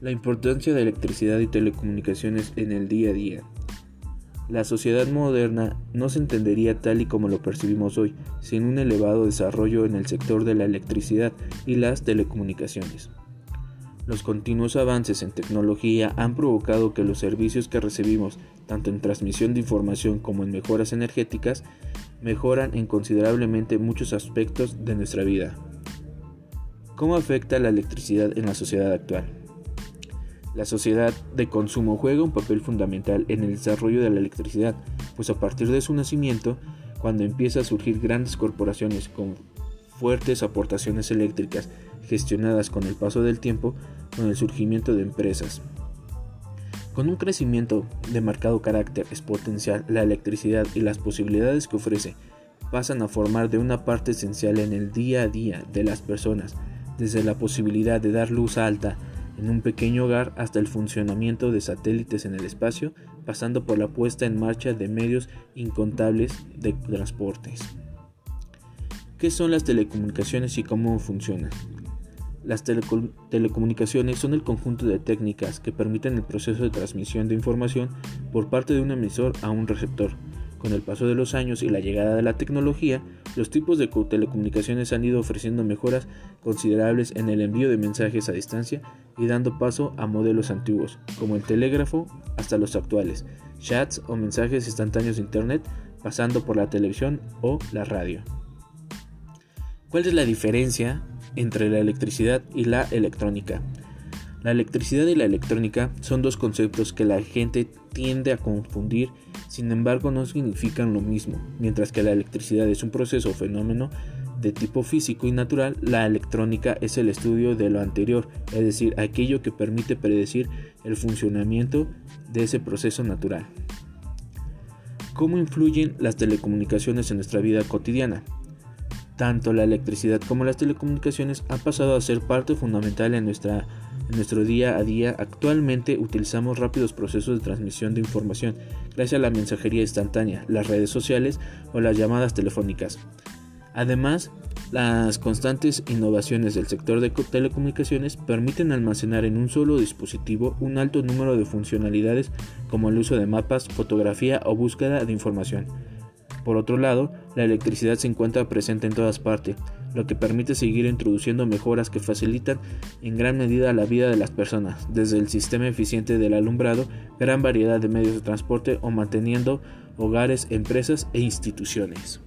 La importancia de electricidad y telecomunicaciones en el día a día. La sociedad moderna no se entendería tal y como lo percibimos hoy, sin un elevado desarrollo en el sector de la electricidad y las telecomunicaciones. Los continuos avances en tecnología han provocado que los servicios que recibimos, tanto en transmisión de información como en mejoras energéticas, mejoran en considerablemente muchos aspectos de nuestra vida. ¿Cómo afecta la electricidad en la sociedad actual? La sociedad de consumo juega un papel fundamental en el desarrollo de la electricidad, pues a partir de su nacimiento, cuando empieza a surgir grandes corporaciones con fuertes aportaciones eléctricas gestionadas con el paso del tiempo, con el surgimiento de empresas. Con un crecimiento de marcado carácter exponencial, la electricidad y las posibilidades que ofrece pasan a formar de una parte esencial en el día a día de las personas, desde la posibilidad de dar luz alta en un pequeño hogar hasta el funcionamiento de satélites en el espacio, pasando por la puesta en marcha de medios incontables de transportes. ¿Qué son las telecomunicaciones y cómo funcionan? Las telecomunicaciones son el conjunto de técnicas que permiten el proceso de transmisión de información por parte de un emisor a un receptor. Con el paso de los años y la llegada de la tecnología, los tipos de telecomunicaciones han ido ofreciendo mejoras considerables en el envío de mensajes a distancia y dando paso a modelos antiguos, como el telégrafo, hasta los actuales, chats o mensajes instantáneos de Internet, pasando por la televisión o la radio. ¿Cuál es la diferencia entre la electricidad y la electrónica? La electricidad y la electrónica son dos conceptos que la gente tiende a confundir, sin embargo no significan lo mismo. Mientras que la electricidad es un proceso o fenómeno de tipo físico y natural, la electrónica es el estudio de lo anterior, es decir, aquello que permite predecir el funcionamiento de ese proceso natural. ¿Cómo influyen las telecomunicaciones en nuestra vida cotidiana? Tanto la electricidad como las telecomunicaciones han pasado a ser parte fundamental en, nuestra, en nuestro día a día. Actualmente utilizamos rápidos procesos de transmisión de información gracias a la mensajería instantánea, las redes sociales o las llamadas telefónicas. Además, las constantes innovaciones del sector de telecomunicaciones permiten almacenar en un solo dispositivo un alto número de funcionalidades como el uso de mapas, fotografía o búsqueda de información. Por otro lado, la electricidad se encuentra presente en todas partes, lo que permite seguir introduciendo mejoras que facilitan en gran medida la vida de las personas, desde el sistema eficiente del alumbrado, gran variedad de medios de transporte o manteniendo hogares, empresas e instituciones.